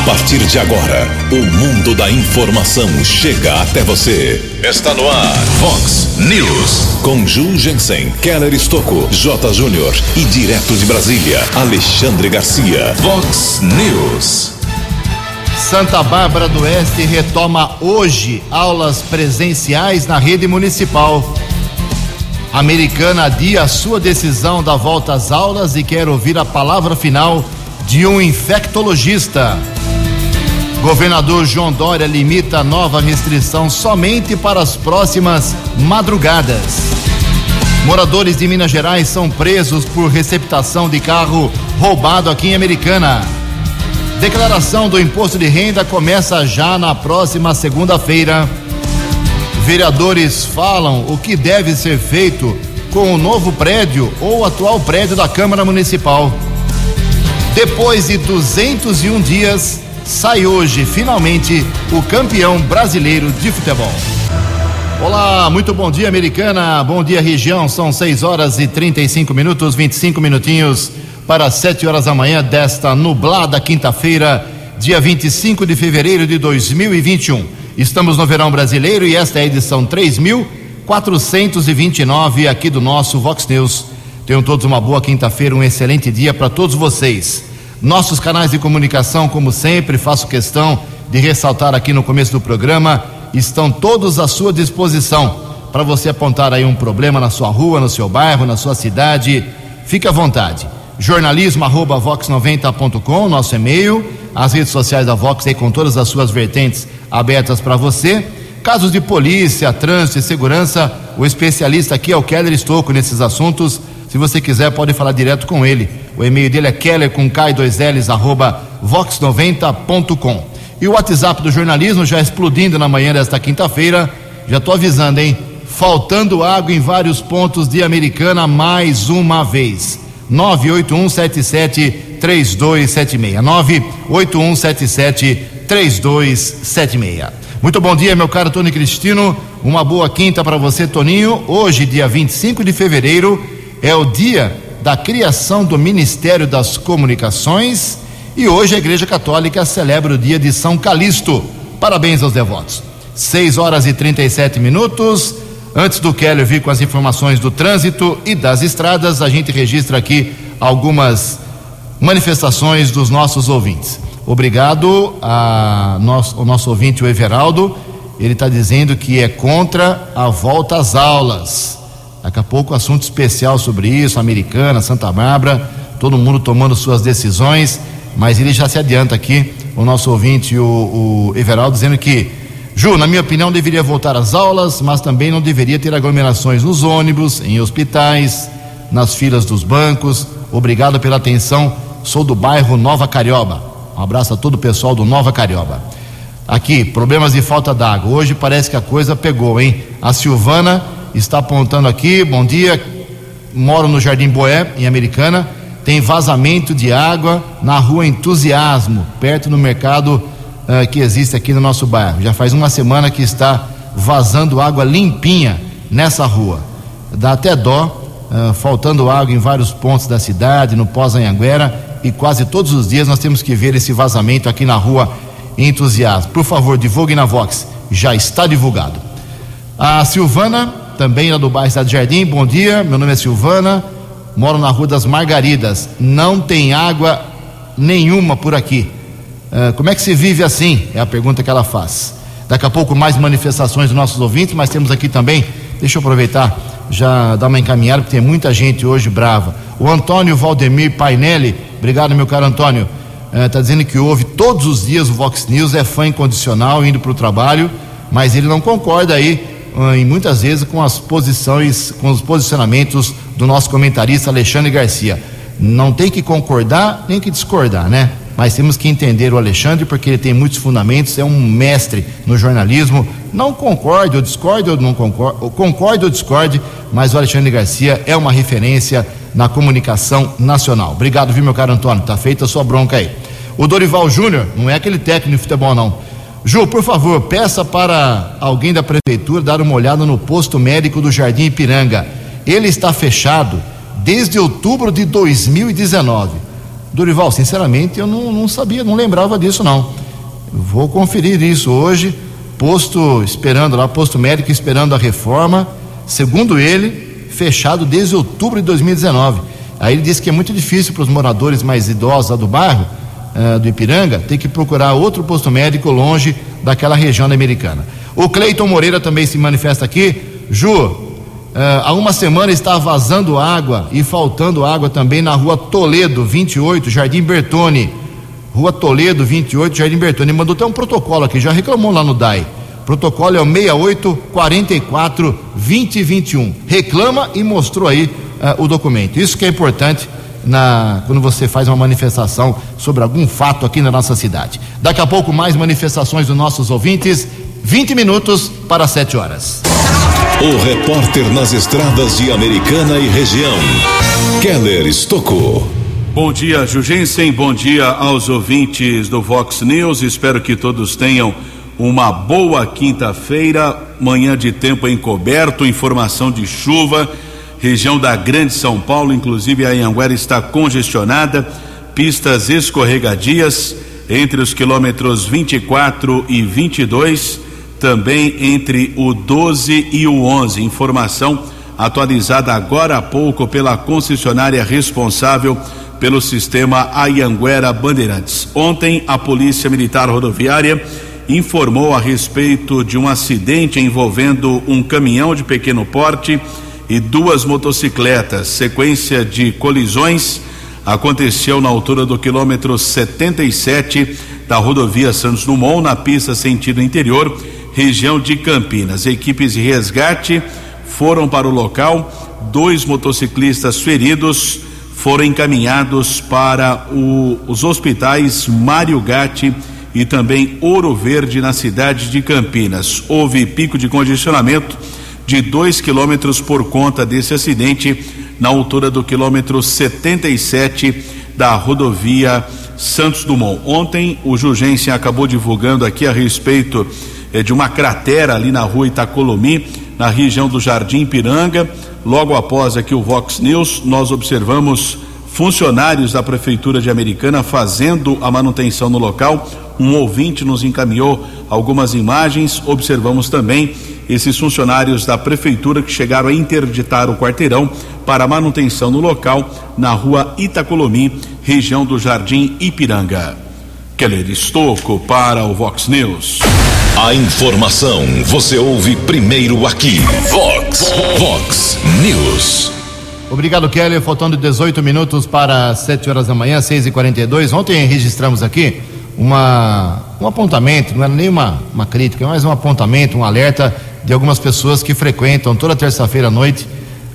A partir de agora, o mundo da informação chega até você. Está no ar, Fox News. Com Ju Jensen, Keller Estocco, J. Júnior e direto de Brasília, Alexandre Garcia. Fox News. Santa Bárbara do Oeste retoma hoje aulas presenciais na rede municipal. Americana adia sua decisão da volta às aulas e quer ouvir a palavra final de um infectologista. Governador João Dória limita a nova restrição somente para as próximas madrugadas. Moradores de Minas Gerais são presos por receptação de carro roubado aqui em Americana. Declaração do imposto de renda começa já na próxima segunda-feira. Vereadores falam o que deve ser feito com o novo prédio ou o atual prédio da Câmara Municipal. Depois de 201 dias, sai hoje finalmente o campeão brasileiro de futebol. Olá, muito bom dia, americana. Bom dia, região. São 6 horas e 35 minutos, 25 minutinhos para 7 horas da manhã desta nublada quinta-feira, dia 25 de fevereiro de 2021. Estamos no verão brasileiro e esta é a edição 3429 aqui do nosso Vox News. Tenham todos uma boa quinta-feira, um excelente dia para todos vocês. Nossos canais de comunicação, como sempre, faço questão de ressaltar aqui no começo do programa, estão todos à sua disposição para você apontar aí um problema na sua rua, no seu bairro, na sua cidade. Fique à vontade jornalismo@vox90.com, nosso e-mail, as redes sociais da Vox aí com todas as suas vertentes abertas para você. Casos de polícia, trânsito e segurança, o especialista aqui é o Keller Estocco nesses assuntos. Se você quiser, pode falar direto com ele. O e-mail dele é keller com K2Ls, arroba vox90.com. E o WhatsApp do jornalismo já explodindo na manhã desta quinta-feira. Já estou avisando, hein? Faltando água em vários pontos de Americana mais uma vez. 981773276. 981773276. Muito bom dia, meu caro Tony Cristino. Uma boa quinta para você, Toninho. Hoje, dia 25 de fevereiro, é o dia da criação do Ministério das Comunicações e hoje a Igreja Católica celebra o dia de São Calixto. Parabéns aos devotos. 6 horas e 37 minutos. Antes do Keller vir com as informações do trânsito e das estradas, a gente registra aqui algumas manifestações dos nossos ouvintes. Obrigado a nosso, ao nosso ouvinte, o Everaldo. Ele está dizendo que é contra a volta às aulas. Daqui a pouco, assunto especial sobre isso, Americana, Santa Bárbara, todo mundo tomando suas decisões, mas ele já se adianta aqui, o nosso ouvinte, o, o Everaldo, dizendo que Ju, na minha opinião, deveria voltar às aulas, mas também não deveria ter aglomerações nos ônibus, em hospitais, nas filas dos bancos. Obrigado pela atenção. Sou do bairro Nova Carioba. Um abraço a todo o pessoal do Nova Carioba. Aqui, problemas de falta d'água. Hoje parece que a coisa pegou, hein? A Silvana está apontando aqui. Bom dia. Moro no Jardim Boé, em Americana. Tem vazamento de água na rua Entusiasmo, perto do mercado uh, que existe aqui no nosso bairro. Já faz uma semana que está vazando água limpinha nessa rua. Dá até dó, uh, faltando água em vários pontos da cidade, no Pós-Anhanguera, e quase todos os dias nós temos que ver esse vazamento aqui na rua Entusiasmo. Por favor, divulgue na Vox, já está divulgado. A Silvana, também lá do bairro Cidade Jardim, bom dia, meu nome é Silvana, moro na Rua das Margaridas, não tem água nenhuma por aqui. Uh, como é que se vive assim? É a pergunta que ela faz. Daqui a pouco mais manifestações dos nossos ouvintes, mas temos aqui também, deixa eu aproveitar, já dar uma encaminhada, porque tem muita gente hoje brava. O Antônio Valdemir Painelli, obrigado meu caro Antônio, está uh, dizendo que ouve todos os dias o Vox News, é fã incondicional, indo para o trabalho, mas ele não concorda aí, uh, e muitas vezes, com as posições, com os posicionamentos do nosso comentarista Alexandre Garcia. Não tem que concordar nem que discordar, né? mas temos que entender o Alexandre porque ele tem muitos fundamentos, é um mestre no jornalismo. Não concorde ou discorde ou não concorde, concorde ou discorde, mas o Alexandre Garcia é uma referência na comunicação nacional. Obrigado, viu, meu caro Antônio? Tá feita a sua bronca aí. O Dorival Júnior, não é aquele técnico de futebol, não. Ju, por favor, peça para alguém da prefeitura dar uma olhada no posto médico do Jardim Ipiranga. Ele está fechado desde outubro de 2019 Dorival, sinceramente, eu não, não sabia, não lembrava disso não. vou conferir isso hoje, posto esperando lá, posto médico esperando a reforma, segundo ele, fechado desde outubro de 2019. Aí ele disse que é muito difícil para os moradores mais idosos lá do bairro, uh, do Ipiranga, ter que procurar outro posto médico longe daquela região da americana. O Cleiton Moreira também se manifesta aqui. Ju, uh, há uma semana está vazando água e faltando água também na rua Toledo, 28, Jardim Bertone. Rua Toledo, 28, Jardim Bertone. Mandou até um protocolo aqui, já reclamou lá no DAI. Protocolo é o 68 44 2021. Reclama e mostrou aí uh, o documento. Isso que é importante na, quando você faz uma manifestação sobre algum fato aqui na nossa cidade. Daqui a pouco, mais manifestações dos nossos ouvintes. 20 minutos para 7 horas. O repórter nas estradas de Americana e região, Keller Estocou. Bom dia, Jugensen. Bom dia aos ouvintes do Vox News. Espero que todos tenham uma boa quinta-feira. Manhã de tempo encoberto, informação de chuva região da Grande São Paulo, inclusive a Anhanguera está congestionada, pistas escorregadias entre os quilômetros 24 e 22, também entre o 12 e o 11. Informação atualizada agora há pouco pela concessionária responsável pelo sistema Ayanguera Bandeirantes. Ontem, a Polícia Militar Rodoviária informou a respeito de um acidente envolvendo um caminhão de pequeno porte e duas motocicletas. Sequência de colisões aconteceu na altura do quilômetro 77 da rodovia Santos Dumont, na pista sentido interior, região de Campinas. Equipes de resgate foram para o local, dois motociclistas feridos foram encaminhados para o, os hospitais Mário Gatti e também Ouro Verde na cidade de Campinas. Houve pico de congestionamento de 2 quilômetros por conta desse acidente na altura do quilômetro 77 da rodovia Santos Dumont. Ontem o Jurgência acabou divulgando aqui a respeito eh, de uma cratera ali na rua Itacolomi, na região do Jardim Piranga. Logo após aqui o Vox News, nós observamos funcionários da Prefeitura de Americana fazendo a manutenção no local. Um ouvinte nos encaminhou algumas imagens, observamos também esses funcionários da prefeitura que chegaram a interditar o quarteirão para manutenção no local na rua Itacolomi, região do Jardim Ipiranga. Keller Estocco para o Vox News. A informação você ouve primeiro aqui. Vox, Vox News. Obrigado, Keller. Faltando 18 minutos para 7 horas da manhã, 6 e 42 Ontem registramos aqui uma, um apontamento, não era nem uma, uma crítica, mas um apontamento, um alerta de algumas pessoas que frequentam toda terça-feira à noite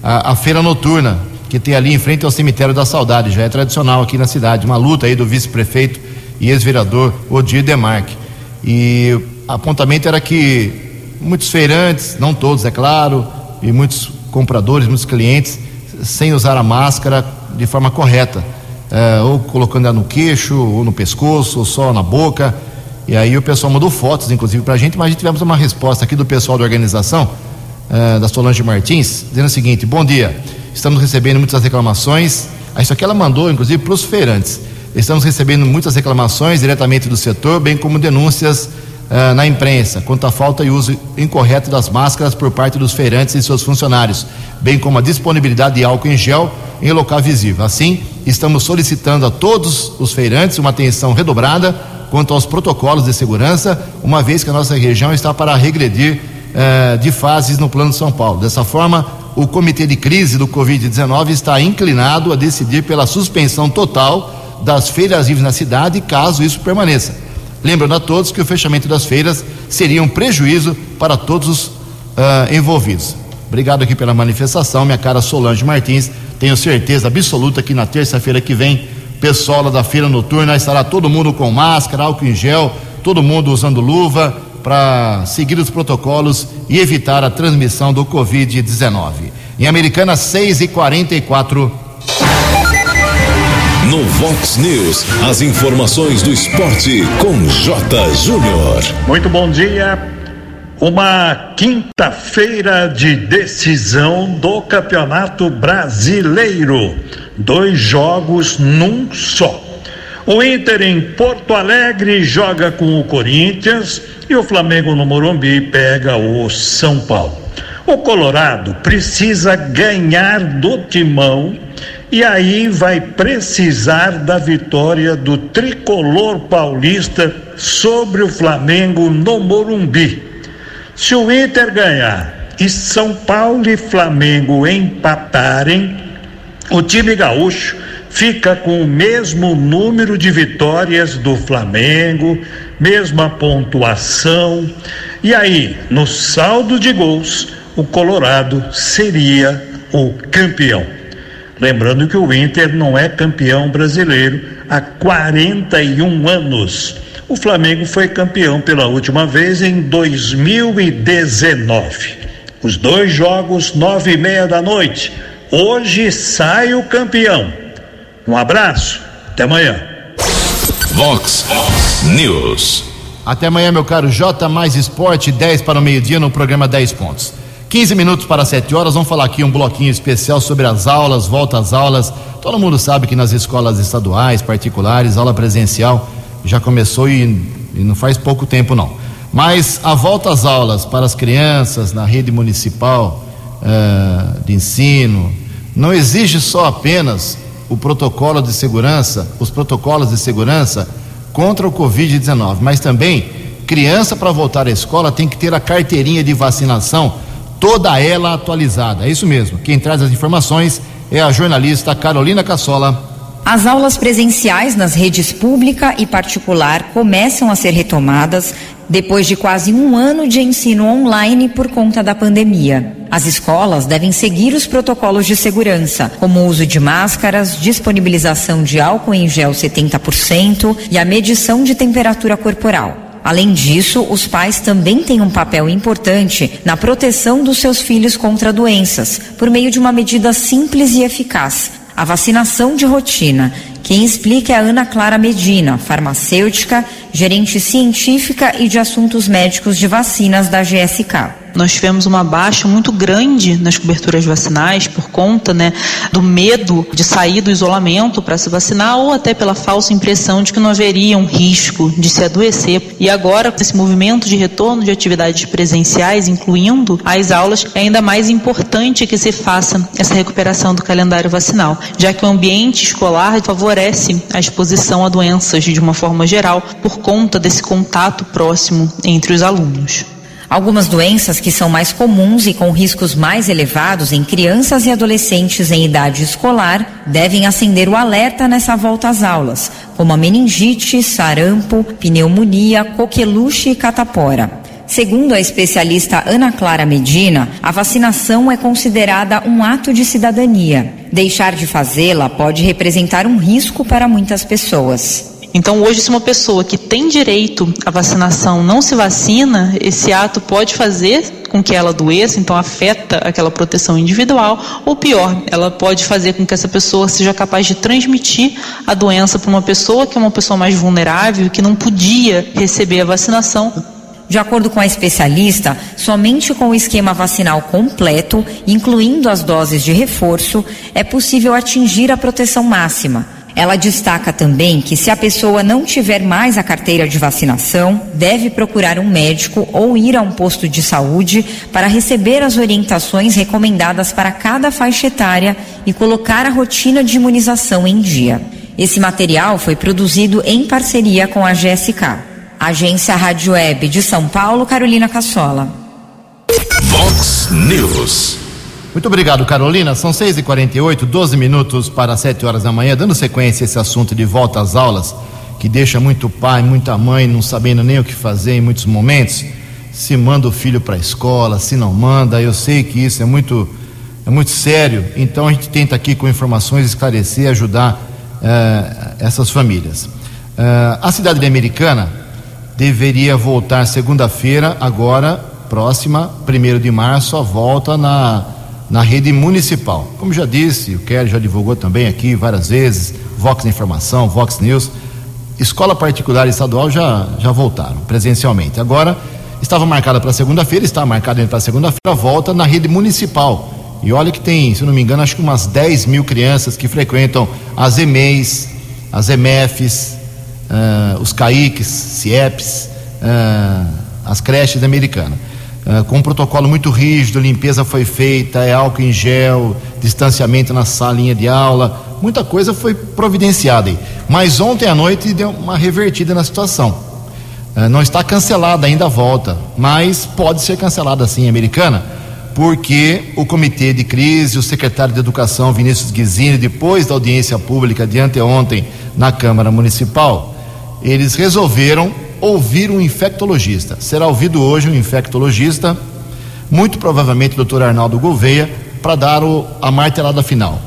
a, a, feira noturna que tem ali em frente ao cemitério da Saudade, já é tradicional aqui na cidade, uma luta aí do vice-prefeito e ex-vereador Odir Demarque. E o apontamento era que muitos feirantes, não todos, é claro, e muitos compradores, muitos clientes, sem usar a máscara de forma correta, é, ou colocando ela no queixo, ou no pescoço, ou só na boca e aí o pessoal mandou fotos, inclusive, para a gente, mas a gente tivemos uma resposta aqui do pessoal da organização, uh, da Solange Martins, dizendo o seguinte: bom dia, estamos recebendo muitas reclamações. Isso aqui ela mandou, inclusive, para os feirantes. Estamos recebendo muitas reclamações diretamente do setor, bem como denúncias uh, na imprensa quanto à falta e uso incorreto das máscaras por parte dos feirantes e seus funcionários, bem como a disponibilidade de álcool em gel em local visível. Assim, estamos solicitando a todos os feirantes uma atenção redobrada quanto aos protocolos de segurança, uma vez que a nossa região está para regredir eh, de fases no Plano de São Paulo. Dessa forma, o Comitê de Crise do Covid-19 está inclinado a decidir pela suspensão total das feiras livres na cidade, caso isso permaneça. Lembrando a todos que o fechamento das feiras seria um prejuízo para todos os uh, envolvidos. Obrigado aqui pela manifestação, minha cara Solange Martins. Tenho certeza absoluta que na terça-feira que vem pessoal lá da feira noturna, estará todo mundo com máscara, álcool em gel, todo mundo usando luva para seguir os protocolos e evitar a transmissão do Covid-19. Em Americana, 6 e 44 No Vox News, as informações do esporte com J. Júnior. Muito bom dia. Uma quinta-feira de decisão do Campeonato Brasileiro dois jogos num só. O Inter em Porto Alegre joga com o Corinthians e o Flamengo no Morumbi pega o São Paulo. O Colorado precisa ganhar do Timão e aí vai precisar da vitória do tricolor paulista sobre o Flamengo no Morumbi. Se o Inter ganhar e São Paulo e Flamengo empatarem, o time gaúcho fica com o mesmo número de vitórias do Flamengo, mesma pontuação. E aí, no saldo de gols, o Colorado seria o campeão. Lembrando que o Inter não é campeão brasileiro há 41 anos. O Flamengo foi campeão pela última vez em 2019. Os dois jogos, nove e meia da noite. Hoje sai o campeão. Um abraço, até amanhã. Vox News. Até amanhã, meu caro J mais Esporte, 10 para o meio-dia no programa 10 pontos. 15 minutos para 7 horas, vamos falar aqui um bloquinho especial sobre as aulas, volta às aulas. Todo mundo sabe que nas escolas estaduais, particulares, aula presencial já começou e, e não faz pouco tempo não. Mas a volta às aulas para as crianças na rede municipal uh, de ensino não exige só apenas o protocolo de segurança, os protocolos de segurança contra o Covid-19, mas também criança para voltar à escola tem que ter a carteirinha de vacinação toda ela atualizada. É isso mesmo. Quem traz as informações é a jornalista Carolina Cassola. As aulas presenciais nas redes pública e particular começam a ser retomadas depois de quase um ano de ensino online por conta da pandemia. As escolas devem seguir os protocolos de segurança, como o uso de máscaras, disponibilização de álcool em gel 70% e a medição de temperatura corporal. Além disso, os pais também têm um papel importante na proteção dos seus filhos contra doenças, por meio de uma medida simples e eficaz: a vacinação de rotina. Quem explica é a Ana Clara Medina, farmacêutica, gerente científica e de assuntos médicos de vacinas da GSK nós tivemos uma baixa muito grande nas coberturas vacinais por conta né, do medo de sair do isolamento para se vacinar ou até pela falsa impressão de que não haveria um risco de se adoecer. E agora, com esse movimento de retorno de atividades presenciais, incluindo as aulas, é ainda mais importante que se faça essa recuperação do calendário vacinal, já que o ambiente escolar favorece a exposição a doenças de uma forma geral por conta desse contato próximo entre os alunos. Algumas doenças que são mais comuns e com riscos mais elevados em crianças e adolescentes em idade escolar devem acender o alerta nessa volta às aulas, como a meningite, sarampo, pneumonia, coqueluche e catapora. Segundo a especialista Ana Clara Medina, a vacinação é considerada um ato de cidadania. Deixar de fazê-la pode representar um risco para muitas pessoas. Então, hoje, se uma pessoa que tem direito à vacinação não se vacina, esse ato pode fazer com que ela adoeça, então afeta aquela proteção individual, ou pior, ela pode fazer com que essa pessoa seja capaz de transmitir a doença para uma pessoa que é uma pessoa mais vulnerável, que não podia receber a vacinação. De acordo com a especialista, somente com o esquema vacinal completo, incluindo as doses de reforço, é possível atingir a proteção máxima. Ela destaca também que se a pessoa não tiver mais a carteira de vacinação, deve procurar um médico ou ir a um posto de saúde para receber as orientações recomendadas para cada faixa etária e colocar a rotina de imunização em dia. Esse material foi produzido em parceria com a GSK. Agência Rádio Web de São Paulo, Carolina Cassola. Vox News. Muito obrigado, Carolina. São 6h48, 12 minutos para 7 horas da manhã, dando sequência a esse assunto de volta às aulas, que deixa muito pai, muita mãe não sabendo nem o que fazer em muitos momentos. Se manda o filho para a escola, se não manda, eu sei que isso é muito, é muito sério. Então a gente tenta aqui com informações esclarecer, ajudar uh, essas famílias. Uh, a cidade de Americana deveria voltar segunda-feira, agora, próxima, 1 de março, a volta na na rede municipal. Como já disse, o Kelly já divulgou também aqui várias vezes, Vox Informação, Vox News, escola particular e estadual já, já voltaram presencialmente. Agora, estava marcada para segunda-feira, está marcada para segunda-feira, volta na rede municipal. E olha que tem, se não me engano, acho que umas 10 mil crianças que frequentam as EMEIs, as EMFs, uh, os CAICs, CIEPs, uh, as creches americanas. Uh, com um protocolo muito rígido, limpeza foi feita, é álcool em gel, distanciamento na salinha de aula, muita coisa foi providenciada aí. Mas ontem à noite deu uma revertida na situação. Uh, não está cancelada ainda a volta, mas pode ser cancelada sim, americana, porque o comitê de crise, o secretário de Educação, Vinícius Guizini, depois da audiência pública de anteontem na Câmara Municipal, eles resolveram ouvir um infectologista. Será ouvido hoje um infectologista, muito provavelmente o doutor Arnaldo Gouveia, para dar o, a martelada final.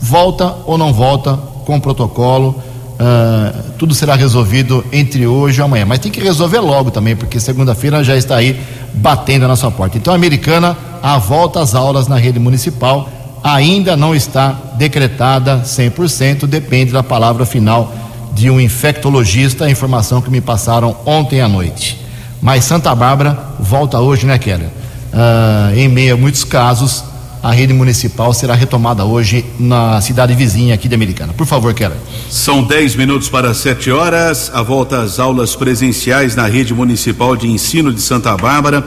Volta ou não volta com protocolo, uh, tudo será resolvido entre hoje e amanhã. Mas tem que resolver logo também, porque segunda-feira já está aí batendo a nossa porta. Então, a americana, a volta às aulas na rede municipal ainda não está decretada 100%, depende da palavra final de um infectologista, a informação que me passaram ontem à noite. Mas Santa Bárbara volta hoje, né, Keller? Uh, em meio a muitos casos, a rede municipal será retomada hoje na cidade vizinha aqui de Americana. Por favor, Keller. São 10 minutos para 7 horas. A volta às aulas presenciais na rede municipal de ensino de Santa Bárbara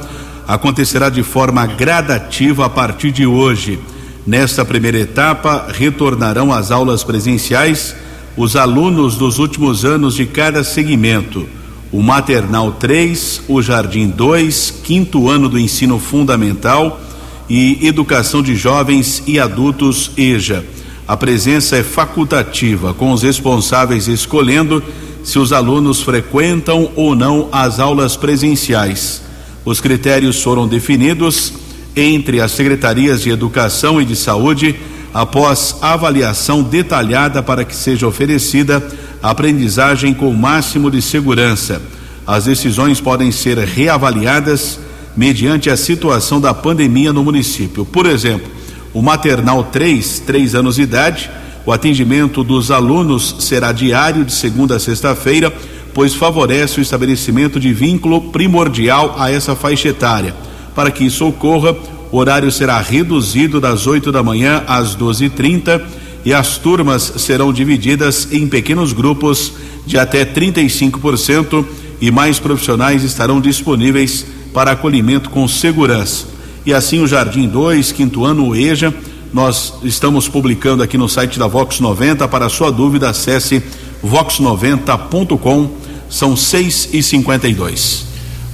acontecerá de forma gradativa a partir de hoje. Nesta primeira etapa, retornarão às aulas presenciais os alunos dos últimos anos de cada segmento: o Maternal 3, o Jardim 2, quinto ano do ensino fundamental e Educação de Jovens e Adultos EJA. A presença é facultativa, com os responsáveis escolhendo se os alunos frequentam ou não as aulas presenciais. Os critérios foram definidos entre as secretarias de Educação e de Saúde após avaliação detalhada para que seja oferecida aprendizagem com o máximo de segurança. As decisões podem ser reavaliadas mediante a situação da pandemia no município. Por exemplo, o maternal 3, 3 anos de idade, o atendimento dos alunos será diário de segunda a sexta-feira, pois favorece o estabelecimento de vínculo primordial a essa faixa etária. Para que isso ocorra, o horário será reduzido das 8 da manhã às 12h30 e as turmas serão divididas em pequenos grupos de até 35% e mais profissionais estarão disponíveis para acolhimento com segurança. E assim o Jardim 2, quinto ano, o EJA, nós estamos publicando aqui no site da Vox 90. Para sua dúvida, acesse vox90.com. São 6 e 52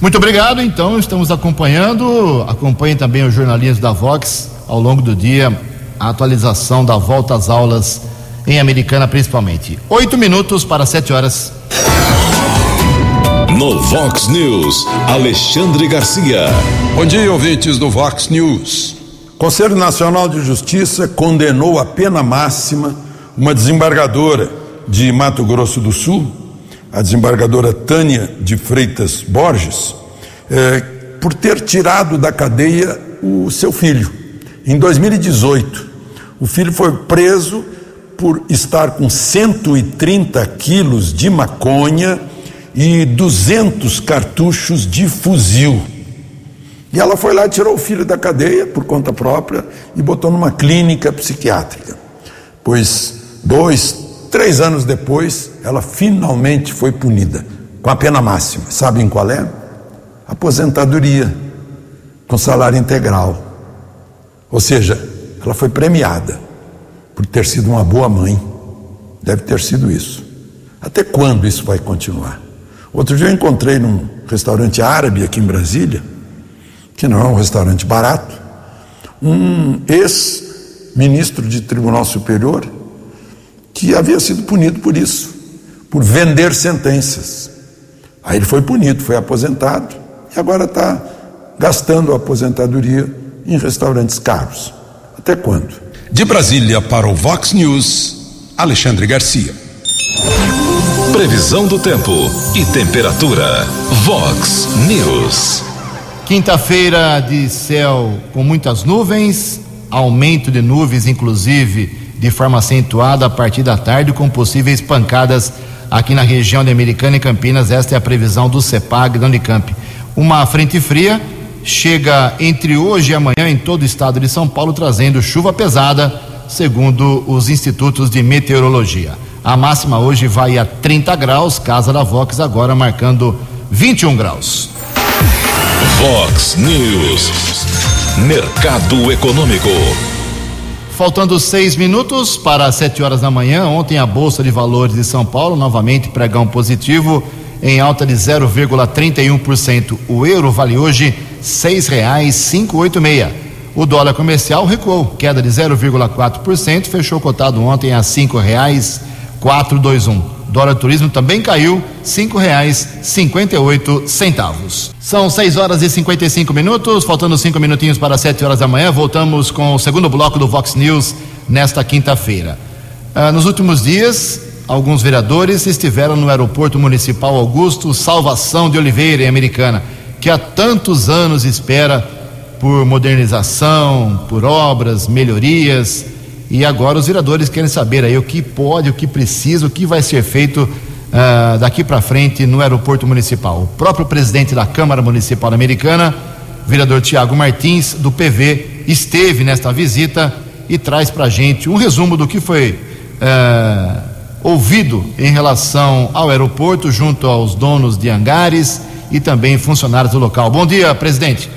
muito obrigado, então, estamos acompanhando. Acompanhe também os jornalistas da Vox ao longo do dia, a atualização da volta às aulas em Americana, principalmente. Oito minutos para sete horas. No Vox News, Alexandre Garcia. Bom dia, ouvintes do Vox News. Conselho Nacional de Justiça condenou a pena máxima uma desembargadora de Mato Grosso do Sul, a desembargadora Tânia de Freitas Borges, é, por ter tirado da cadeia o seu filho. Em 2018, o filho foi preso por estar com 130 quilos de maconha e 200 cartuchos de fuzil. E ela foi lá tirou o filho da cadeia por conta própria e botou numa clínica psiquiátrica. Pois dois, Três anos depois, ela finalmente foi punida com a pena máxima. Sabem qual é? Aposentadoria com salário integral. Ou seja, ela foi premiada por ter sido uma boa mãe. Deve ter sido isso. Até quando isso vai continuar? Outro dia eu encontrei num restaurante árabe aqui em Brasília, que não é um restaurante barato, um ex-ministro de Tribunal Superior que havia sido punido por isso, por vender sentenças. Aí ele foi punido, foi aposentado e agora está gastando a aposentadoria em restaurantes caros. Até quando? De Brasília para o Vox News, Alexandre Garcia. Previsão do tempo e temperatura. Vox News. Quinta-feira de céu com muitas nuvens, aumento de nuvens, inclusive de forma acentuada a partir da tarde, com possíveis pancadas aqui na região de Americana e Campinas. Esta é a previsão do CEPAG da Unicamp. Uma frente fria chega entre hoje e amanhã em todo o estado de São Paulo, trazendo chuva pesada, segundo os institutos de meteorologia. A máxima hoje vai a 30 graus, Casa da Vox agora marcando 21 graus. Vox News. Mercado Econômico. Faltando seis minutos para as sete horas da manhã, ontem a Bolsa de Valores de São Paulo, novamente pregão positivo, em alta de 0,31%. O euro vale hoje oito meia. O dólar comercial recuou, queda de 0,4%, fechou cotado ontem a dois um. Dólar turismo também caiu, cinco reais cinquenta e oito centavos. São seis horas e 55 minutos, faltando cinco minutinhos para sete horas da manhã. Voltamos com o segundo bloco do Vox News nesta quinta-feira. Ah, nos últimos dias, alguns vereadores estiveram no aeroporto municipal Augusto Salvação de Oliveira, em Americana, que há tantos anos espera por modernização, por obras, melhorias. E agora os vereadores querem saber aí o que pode, o que precisa, o que vai ser feito uh, daqui para frente no aeroporto municipal. O próprio presidente da Câmara Municipal Americana, vereador Tiago Martins, do PV, esteve nesta visita e traz para a gente um resumo do que foi uh, ouvido em relação ao aeroporto, junto aos donos de hangares e também funcionários do local. Bom dia, presidente.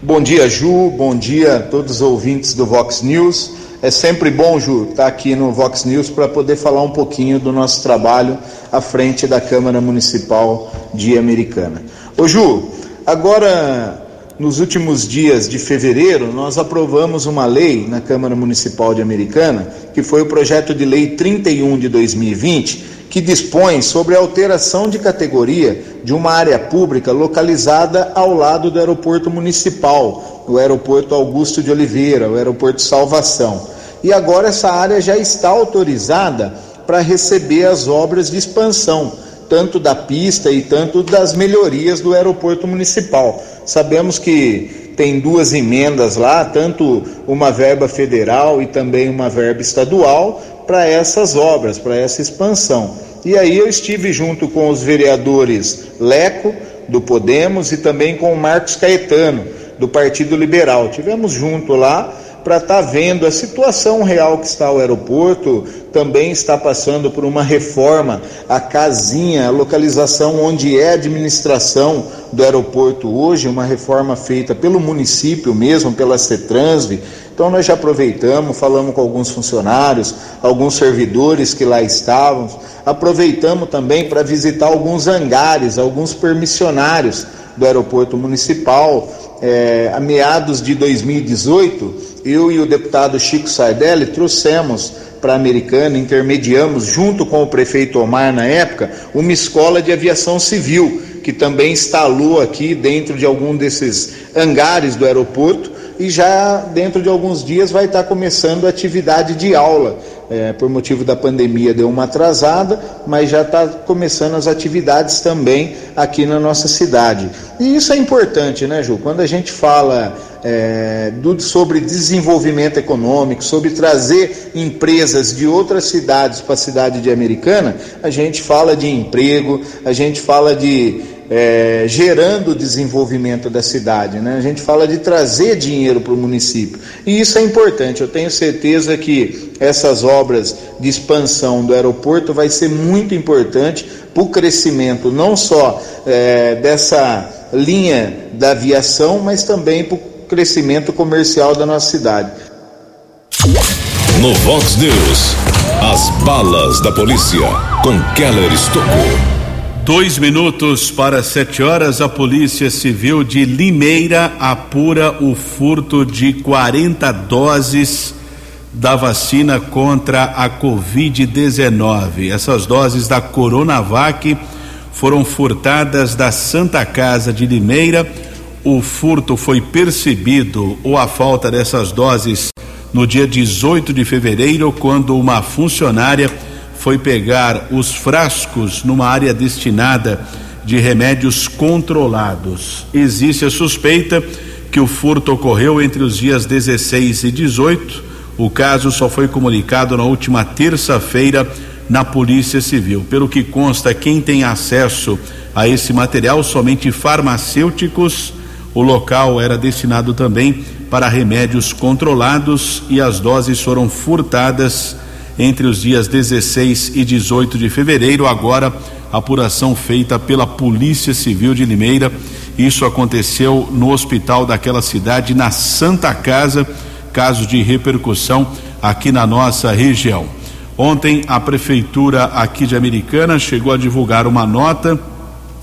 Bom dia, Ju. Bom dia a todos os ouvintes do Vox News. É sempre bom, Ju, estar aqui no Vox News para poder falar um pouquinho do nosso trabalho à frente da Câmara Municipal de Americana. Ô Ju, agora nos últimos dias de fevereiro, nós aprovamos uma lei na Câmara Municipal de Americana, que foi o projeto de lei 31 de 2020, que dispõe sobre a alteração de categoria de uma área pública localizada ao lado do aeroporto municipal, o aeroporto Augusto de Oliveira, o aeroporto Salvação. E agora essa área já está autorizada para receber as obras de expansão, tanto da pista e tanto das melhorias do aeroporto municipal. Sabemos que tem duas emendas lá, tanto uma verba federal e também uma verba estadual para essas obras, para essa expansão. E aí eu estive junto com os vereadores Leco, do Podemos, e também com o Marcos Caetano, do Partido Liberal. Tivemos junto lá para estar tá vendo a situação real que está o aeroporto, também está passando por uma reforma, a casinha, a localização onde é a administração do aeroporto hoje, uma reforma feita pelo município mesmo, pela CETRANSV. Então nós já aproveitamos, falamos com alguns funcionários, alguns servidores que lá estavam, aproveitamos também para visitar alguns hangares, alguns permissionários do aeroporto municipal, é, a meados de 2018, eu e o deputado Chico Sardelli trouxemos para a Americana, intermediamos, junto com o prefeito Omar na época, uma escola de aviação civil, que também instalou aqui dentro de algum desses hangares do aeroporto e já dentro de alguns dias vai estar começando a atividade de aula. É, por motivo da pandemia deu uma atrasada, mas já está começando as atividades também aqui na nossa cidade. E isso é importante, né, Ju? Quando a gente fala é, do, sobre desenvolvimento econômico, sobre trazer empresas de outras cidades para a cidade de Americana, a gente fala de emprego, a gente fala de é, gerando o desenvolvimento da cidade. Né? A gente fala de trazer dinheiro para o município. E isso é importante. Eu tenho certeza que essas obras de expansão do aeroporto vai ser muito importante para o crescimento não só é, dessa linha da aviação, mas também para o crescimento comercial da nossa cidade. No Vox News, as balas da polícia com Keller Estocou. Dois minutos para sete horas, a Polícia Civil de Limeira apura o furto de 40 doses da vacina contra a Covid-19. Essas doses da Coronavac foram furtadas da Santa Casa de Limeira. O furto foi percebido ou a falta dessas doses no dia 18 de fevereiro, quando uma funcionária foi pegar os frascos numa área destinada de remédios controlados. Existe a suspeita que o furto ocorreu entre os dias 16 e 18. O caso só foi comunicado na última terça-feira na Polícia Civil. Pelo que consta, quem tem acesso a esse material somente farmacêuticos. O local era destinado também para remédios controlados e as doses foram furtadas entre os dias 16 e 18 de fevereiro. Agora, apuração feita pela Polícia Civil de Limeira. Isso aconteceu no hospital daquela cidade, na Santa Casa, caso de repercussão aqui na nossa região. Ontem, a prefeitura aqui de Americana chegou a divulgar uma nota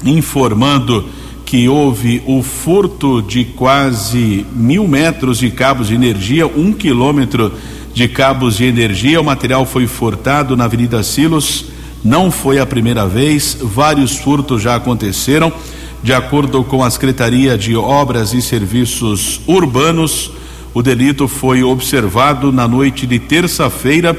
informando que houve o furto de quase mil metros de cabos de energia, um quilômetro de cabos de energia. O material foi furtado na Avenida Silos. Não foi a primeira vez, vários furtos já aconteceram. De acordo com a Secretaria de Obras e Serviços Urbanos, o delito foi observado na noite de terça-feira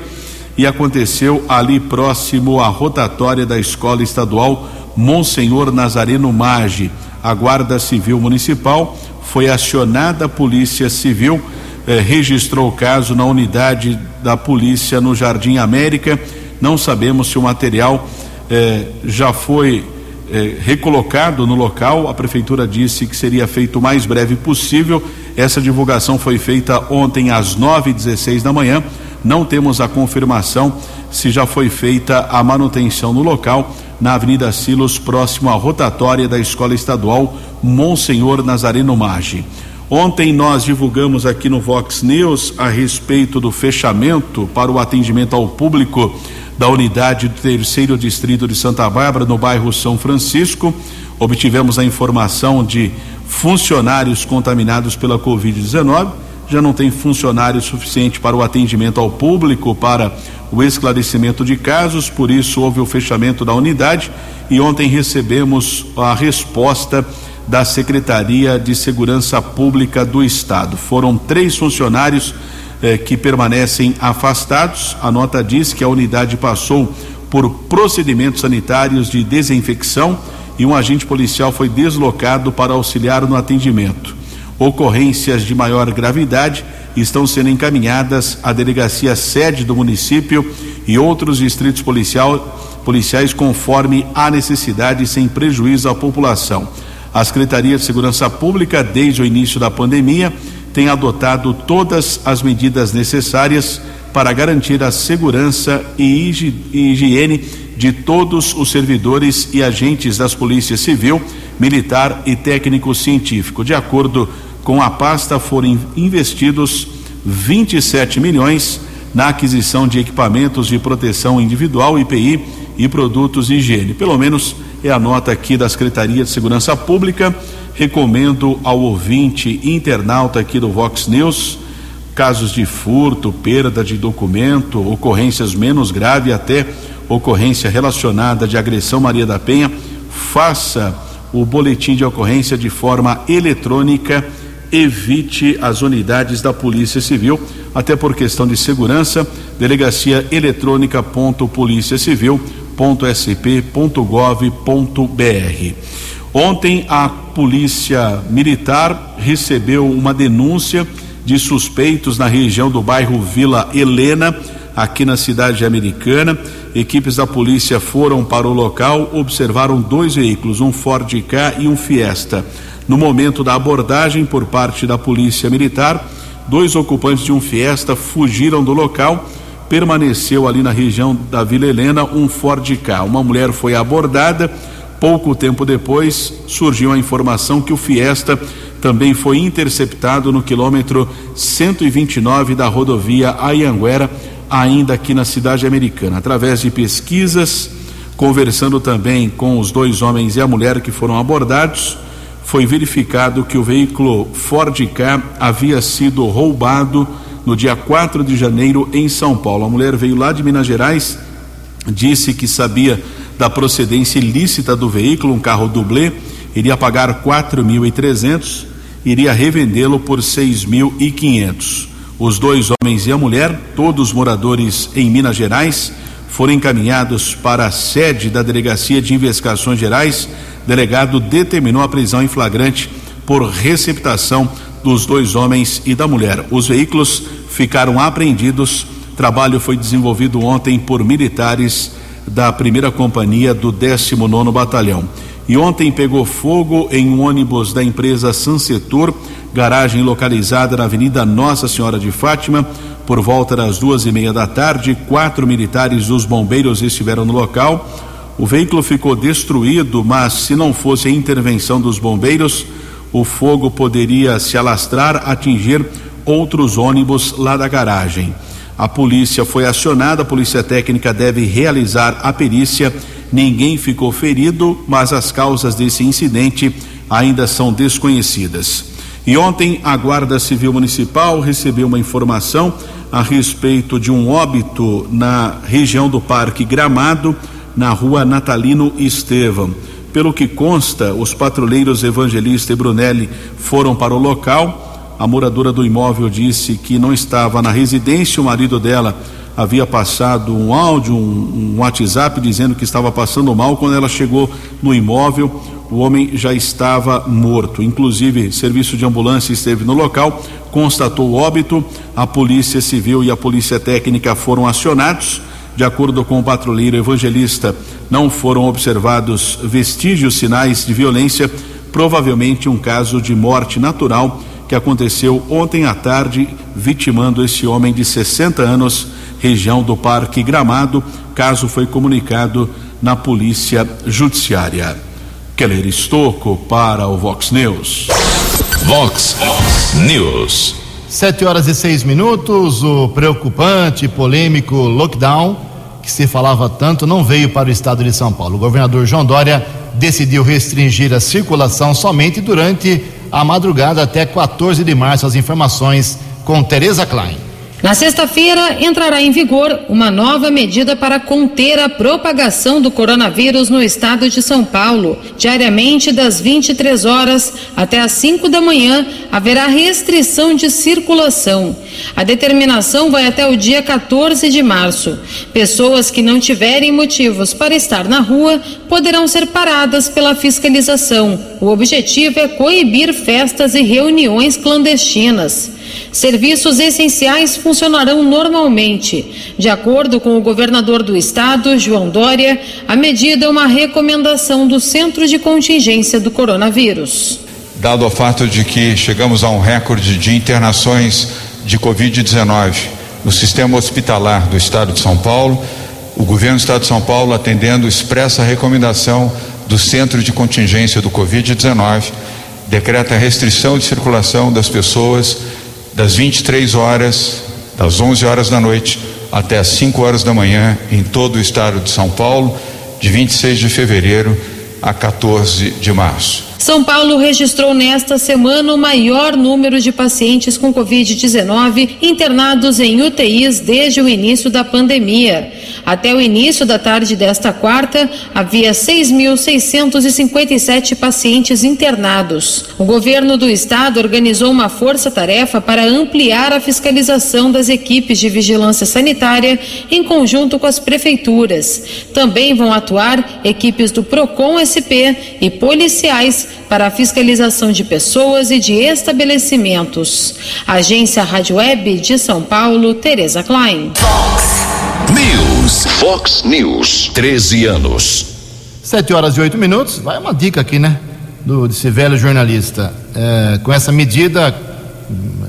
e aconteceu ali próximo à rotatória da Escola Estadual Monsenhor Nazareno Maggi. A Guarda Civil Municipal foi acionada, a Polícia Civil eh, registrou o caso na unidade da polícia no Jardim América. Não sabemos se o material eh, já foi eh, recolocado no local. A prefeitura disse que seria feito o mais breve possível. Essa divulgação foi feita ontem às 9h16 da manhã. Não temos a confirmação se já foi feita a manutenção no local, na Avenida Silos, próximo à rotatória da Escola Estadual Monsenhor Nazareno Maggi. Ontem nós divulgamos aqui no Vox News a respeito do fechamento para o atendimento ao público da unidade do terceiro distrito de Santa Bárbara, no bairro São Francisco. Obtivemos a informação de funcionários contaminados pela Covid-19 já não tem funcionário suficiente para o atendimento ao público, para o esclarecimento de casos, por isso houve o fechamento da unidade e ontem recebemos a resposta da Secretaria de Segurança Pública do Estado. Foram três funcionários eh, que permanecem afastados. A nota diz que a unidade passou por procedimentos sanitários de desinfecção e um agente policial foi deslocado para auxiliar no atendimento. Ocorrências de maior gravidade estão sendo encaminhadas à delegacia sede do município e outros distritos policial, policiais conforme a necessidade sem prejuízo à população. A Secretaria de Segurança Pública, desde o início da pandemia, tem adotado todas as medidas necessárias para garantir a segurança e higiene de todos os servidores e agentes das polícias civil, militar e técnico científico. De acordo com a pasta foram investidos 27 milhões na aquisição de equipamentos de proteção individual, IPI e produtos de higiene. Pelo menos é a nota aqui da Secretaria de Segurança Pública. Recomendo ao ouvinte internauta aqui do Vox News casos de furto, perda de documento, ocorrências menos graves até ocorrência relacionada de agressão Maria da Penha, faça o boletim de ocorrência de forma eletrônica evite as unidades da Polícia Civil, até por questão de segurança, delegacia eletrônica ponto polícia civil ponto sp ponto gov ponto br. Ontem a Polícia Militar recebeu uma denúncia de suspeitos na região do bairro Vila Helena, aqui na cidade americana. Equipes da polícia foram para o local, observaram dois veículos, um Ford K e um Fiesta. No momento da abordagem por parte da Polícia Militar, dois ocupantes de um Fiesta fugiram do local. Permaneceu ali na região da Vila Helena um Ford K. Uma mulher foi abordada. Pouco tempo depois, surgiu a informação que o Fiesta também foi interceptado no quilômetro 129 da rodovia Ayanguera, ainda aqui na cidade americana. Através de pesquisas, conversando também com os dois homens e a mulher que foram abordados, foi verificado que o veículo Ford K havia sido roubado no dia 4 de janeiro em São Paulo. A mulher veio lá de Minas Gerais, disse que sabia da procedência ilícita do veículo, um carro dublê, iria pagar quatro mil e trezentos, iria revendê-lo por seis mil e quinhentos. Os dois homens e a mulher, todos moradores em Minas Gerais, foram encaminhados para a sede da Delegacia de Investigações Gerais delegado determinou a prisão em flagrante por receptação dos dois homens e da mulher. Os veículos ficaram apreendidos. Trabalho foi desenvolvido ontem por militares da primeira companhia do 19 Batalhão. E ontem pegou fogo em um ônibus da empresa Sansetur, garagem localizada na Avenida Nossa Senhora de Fátima, Por volta das duas e meia da tarde, quatro militares dos bombeiros estiveram no local. O veículo ficou destruído, mas se não fosse a intervenção dos bombeiros, o fogo poderia se alastrar, atingir outros ônibus lá da garagem. A polícia foi acionada, a polícia técnica deve realizar a perícia. Ninguém ficou ferido, mas as causas desse incidente ainda são desconhecidas. E ontem a Guarda Civil Municipal recebeu uma informação a respeito de um óbito na região do Parque Gramado, na rua Natalino Estevam. Pelo que consta, os patrulheiros Evangelista e Brunelli foram para o local. A moradora do imóvel disse que não estava na residência, o marido dela havia passado um áudio, um, um WhatsApp dizendo que estava passando mal. Quando ela chegou no imóvel, o homem já estava morto. Inclusive, serviço de ambulância esteve no local, constatou o óbito. A Polícia Civil e a Polícia Técnica foram acionados. De acordo com o patrulheiro evangelista, não foram observados vestígios, sinais de violência, provavelmente um caso de morte natural que aconteceu ontem à tarde, vitimando esse homem de 60 anos, região do Parque Gramado. Caso foi comunicado na Polícia Judiciária. Keller Estocco para o Vox News. Vox News. Sete horas e seis minutos. O preocupante, polêmico lockdown que se falava tanto não veio para o estado de São Paulo. O governador João Dória decidiu restringir a circulação somente durante a madrugada até 14 de março. As informações com Tereza Klein. Na sexta-feira, entrará em vigor uma nova medida para conter a propagação do coronavírus no estado de São Paulo. Diariamente, das 23 horas até as 5 da manhã, haverá restrição de circulação. A determinação vai até o dia 14 de março. Pessoas que não tiverem motivos para estar na rua poderão ser paradas pela fiscalização. O objetivo é coibir festas e reuniões clandestinas. Serviços essenciais funcionarão normalmente. De acordo com o governador do estado, João Dória, a medida é uma recomendação do Centro de Contingência do Coronavírus. Dado o fato de que chegamos a um recorde de internações de Covid-19 no sistema hospitalar do estado de São Paulo, o governo do estado de São Paulo, atendendo expressa recomendação do Centro de Contingência do Covid-19, decreta a restrição de circulação das pessoas das 23 horas, das 11 horas da noite até as 5 horas da manhã em todo o estado de São Paulo, de 26 de fevereiro a 14 de março. São Paulo registrou nesta semana o maior número de pacientes com Covid-19 internados em UTIs desde o início da pandemia. Até o início da tarde desta quarta, havia 6.657 pacientes internados. O governo do estado organizou uma força-tarefa para ampliar a fiscalização das equipes de vigilância sanitária em conjunto com as prefeituras. Também vão atuar equipes do PROCON SP e policiais para a fiscalização de pessoas e de estabelecimentos. Agência Rádio Web de São Paulo, Tereza Klein. Fox News. Fox News. 13 anos. 7 horas e 8 minutos. Vai uma dica aqui, né? Do, desse velho jornalista. É, com essa medida,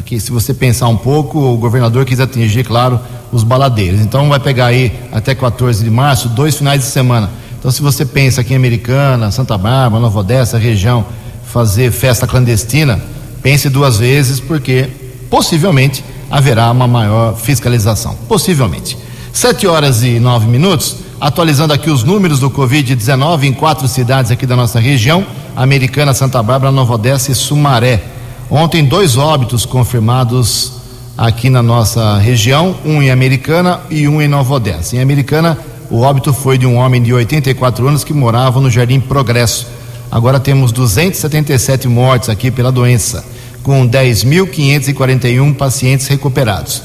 que se você pensar um pouco, o governador quis atingir, claro, os baladeiros. Então vai pegar aí até 14 de março, dois finais de semana então, se você pensa aqui em Americana, Santa Bárbara, Nova Odessa, região, fazer festa clandestina, pense duas vezes, porque possivelmente haverá uma maior fiscalização. Possivelmente. Sete horas e nove minutos, atualizando aqui os números do Covid-19 em quatro cidades aqui da nossa região: Americana, Santa Bárbara, Nova Odessa e Sumaré. Ontem, dois óbitos confirmados aqui na nossa região, um em Americana e um em Nova Odessa. Em Americana, o óbito foi de um homem de 84 anos que morava no Jardim Progresso. Agora temos 277 mortes aqui pela doença, com 10.541 pacientes recuperados.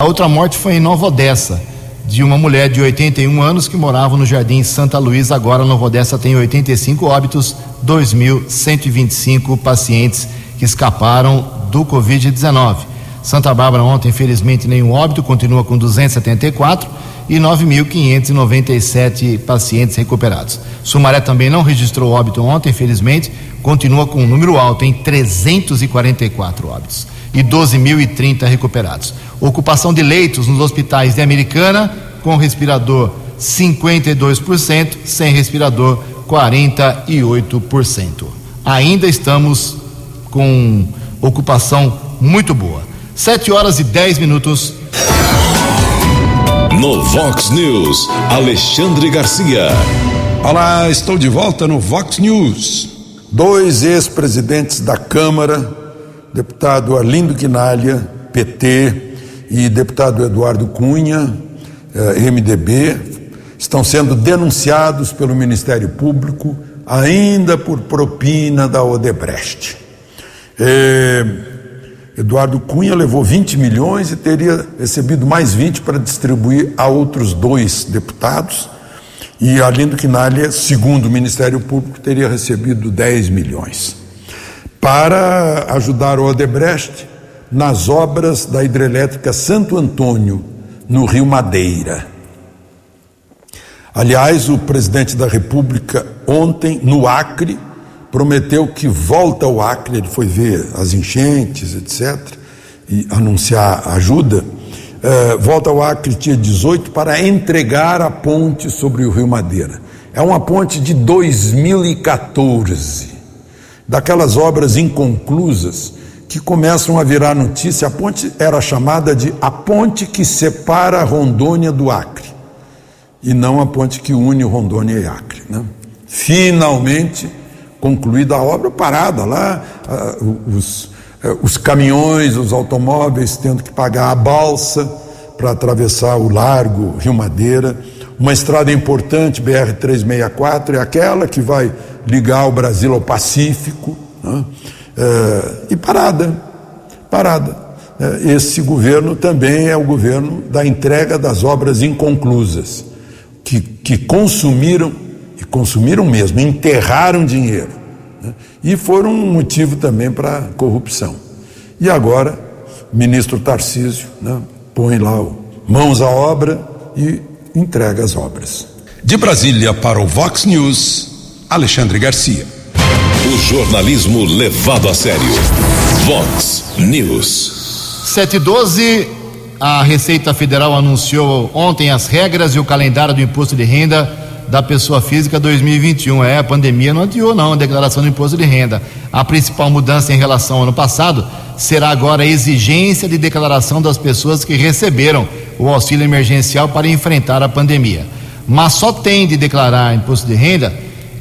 A outra morte foi em Nova Odessa, de uma mulher de 81 anos que morava no Jardim Santa Luísa. Agora, Nova Odessa tem 85 óbitos, 2.125 pacientes que escaparam do Covid-19. Santa Bárbara ontem, infelizmente, nenhum óbito, continua com 274 e 9.597 pacientes recuperados. Sumaré também não registrou óbito ontem, infelizmente, continua com um número alto em 344 óbitos e 12.030 recuperados. Ocupação de leitos nos hospitais de Americana, com respirador 52%, sem respirador 48%. Ainda estamos com ocupação muito boa. 7 horas e 10 minutos. No Vox News, Alexandre Garcia. Olá, estou de volta no Vox News. Dois ex-presidentes da Câmara, deputado Arlindo Quinalha, PT, e deputado Eduardo Cunha, eh, MDB, estão sendo denunciados pelo Ministério Público ainda por propina da Odebrecht. Eh, Eduardo Cunha levou 20 milhões e teria recebido mais 20 para distribuir a outros dois deputados. E Arlindo Quinalha, segundo o Ministério Público, teria recebido 10 milhões para ajudar o Odebrecht nas obras da hidrelétrica Santo Antônio, no Rio Madeira. Aliás, o presidente da República, ontem, no Acre, prometeu que volta ao Acre, ele foi ver as enchentes, etc., e anunciar ajuda. Uh, volta ao Acre dia 18 para entregar a ponte sobre o Rio Madeira. É uma ponte de 2014, daquelas obras inconclusas que começam a virar notícia. A ponte era chamada de a ponte que separa Rondônia do Acre, e não a ponte que une Rondônia e Acre. Né? Finalmente, concluída a obra, parada lá, os, uh, os caminhões, os automóveis tendo que pagar a balsa para atravessar o largo Rio Madeira. Uma estrada importante, BR-364, é aquela que vai ligar o Brasil ao Pacífico, né? uh, e parada, parada. Esse governo também é o governo da entrega das obras inconclusas, que, que consumiram consumiram mesmo, enterraram dinheiro. Né? E foram um motivo também para corrupção. E agora, o ministro Tarcísio né, põe lá o, mãos à obra e entrega as obras. De Brasília para o Vox News, Alexandre Garcia. O jornalismo levado a sério. Vox News. 712. A Receita Federal anunciou ontem as regras e o calendário do imposto de renda da pessoa física 2021. É, a pandemia não adiou, não, a declaração do imposto de renda. A principal mudança em relação ao ano passado será agora a exigência de declaração das pessoas que receberam o auxílio emergencial para enfrentar a pandemia. Mas só tem de declarar imposto de renda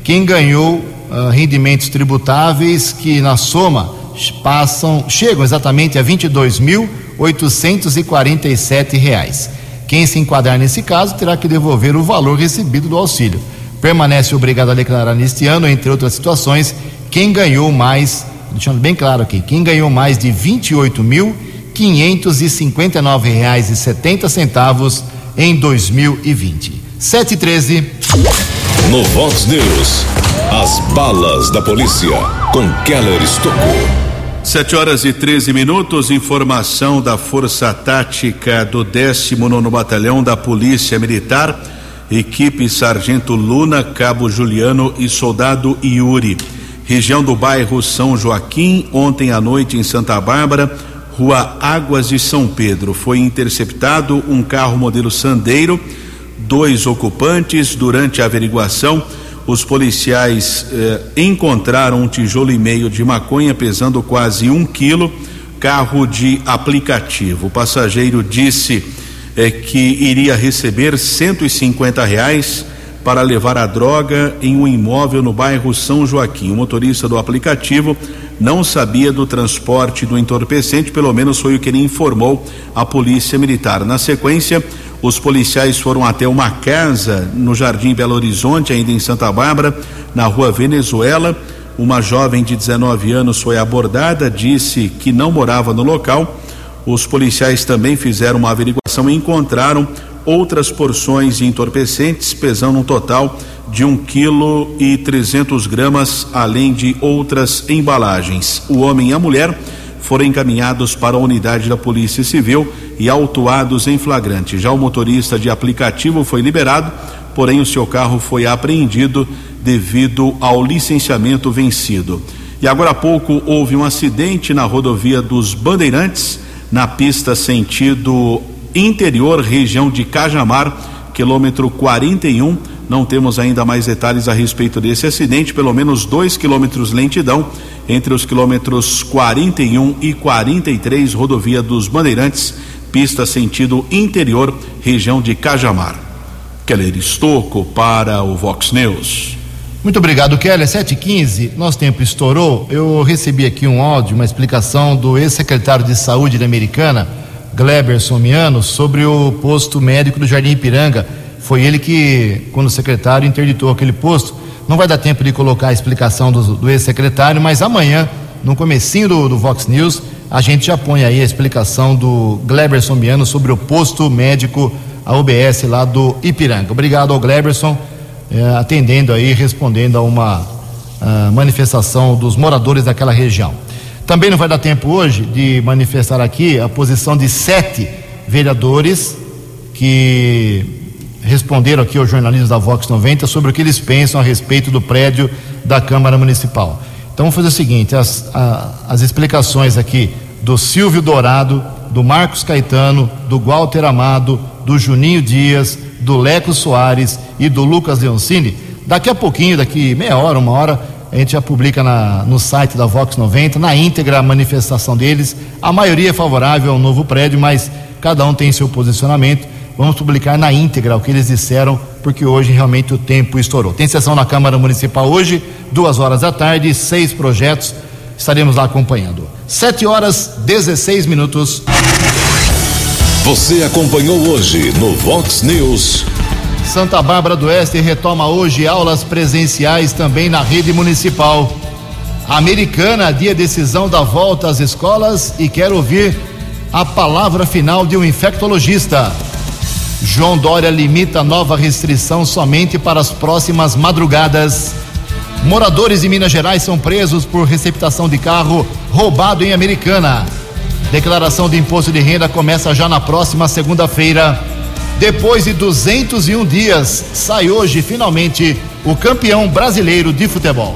quem ganhou uh, rendimentos tributáveis que, na soma, passam, chegam exatamente a R$ 22.847. Quem se enquadrar nesse caso terá que devolver o valor recebido do auxílio. Permanece obrigado a declarar neste ano, entre outras situações, quem ganhou mais, deixando bem claro aqui, quem ganhou mais de R$ 28.559,70 em 2020. 713. No Vox News, as balas da polícia com Keller Estocou. Sete horas e 13 minutos, informação da Força Tática do 19 Batalhão da Polícia Militar, equipe Sargento Luna, Cabo Juliano e Soldado Yuri. Região do bairro São Joaquim, ontem à noite em Santa Bárbara, Rua Águas de São Pedro. Foi interceptado um carro modelo Sandeiro, dois ocupantes. Durante a averiguação, os policiais eh, encontraram um tijolo e meio de maconha pesando quase um quilo, carro de aplicativo. O passageiro disse eh, que iria receber 150 reais para levar a droga em um imóvel no bairro São Joaquim. O motorista do aplicativo não sabia do transporte do entorpecente, pelo menos foi o que ele informou à Polícia Militar. Na sequência, os policiais foram até uma casa no Jardim Belo Horizonte, ainda em Santa Bárbara, na rua Venezuela. Uma jovem de 19 anos foi abordada, disse que não morava no local. Os policiais também fizeram uma averiguação e encontraram outras porções de entorpecentes, pesando um total de um quilo e trezentos gramas, além de outras embalagens. O homem e a mulher foram encaminhados para a unidade da Polícia Civil e autuados em flagrante. Já o motorista de aplicativo foi liberado, porém o seu carro foi apreendido devido ao licenciamento vencido. E agora há pouco houve um acidente na rodovia dos Bandeirantes, na pista sentido interior, região de Cajamar, quilômetro 41. Não temos ainda mais detalhes a respeito desse acidente, pelo menos dois quilômetros lentidão entre os quilômetros 41 e 43, rodovia dos Bandeirantes, pista sentido interior, região de Cajamar. Keller Estocco para o Vox News. Muito obrigado, Kelly. 7h15, nosso tempo estourou. Eu recebi aqui um áudio, uma explicação do ex-secretário de Saúde da Americana, Gleberson Miano, sobre o posto médico do Jardim Ipiranga. Foi ele que, quando secretário, interditou aquele posto. Não vai dar tempo de colocar a explicação do, do ex-secretário, mas amanhã, no comecinho do, do Vox News, a gente já põe aí a explicação do Gleberson Miano sobre o posto médico, a UBS lá do Ipiranga. Obrigado ao Gleberson é, atendendo aí, respondendo a uma a manifestação dos moradores daquela região. Também não vai dar tempo hoje de manifestar aqui a posição de sete vereadores que responderam aqui aos jornalistas da Vox 90 sobre o que eles pensam a respeito do prédio da Câmara Municipal. Então vamos fazer o seguinte: as, a, as explicações aqui do Silvio Dourado, do Marcos Caetano, do Walter Amado, do Juninho Dias, do Leco Soares e do Lucas Leoncini. Daqui a pouquinho, daqui meia hora, uma hora, a gente já publica na, no site da Vox 90, na íntegra a manifestação deles. A maioria é favorável ao novo prédio, mas cada um tem seu posicionamento. Vamos publicar na íntegra o que eles disseram, porque hoje realmente o tempo estourou. Tem sessão na Câmara Municipal hoje, duas horas da tarde, seis projetos. Estaremos lá acompanhando. Sete horas, 16 minutos. Você acompanhou hoje no Vox News. Santa Bárbara do Oeste retoma hoje aulas presenciais também na rede municipal. A americana adia decisão da volta às escolas e quer ouvir a palavra final de um infectologista. João Dória limita nova restrição somente para as próximas madrugadas. Moradores de Minas Gerais são presos por receptação de carro roubado em Americana. Declaração de imposto de renda começa já na próxima segunda-feira. Depois de 201 dias, sai hoje finalmente o campeão brasileiro de futebol.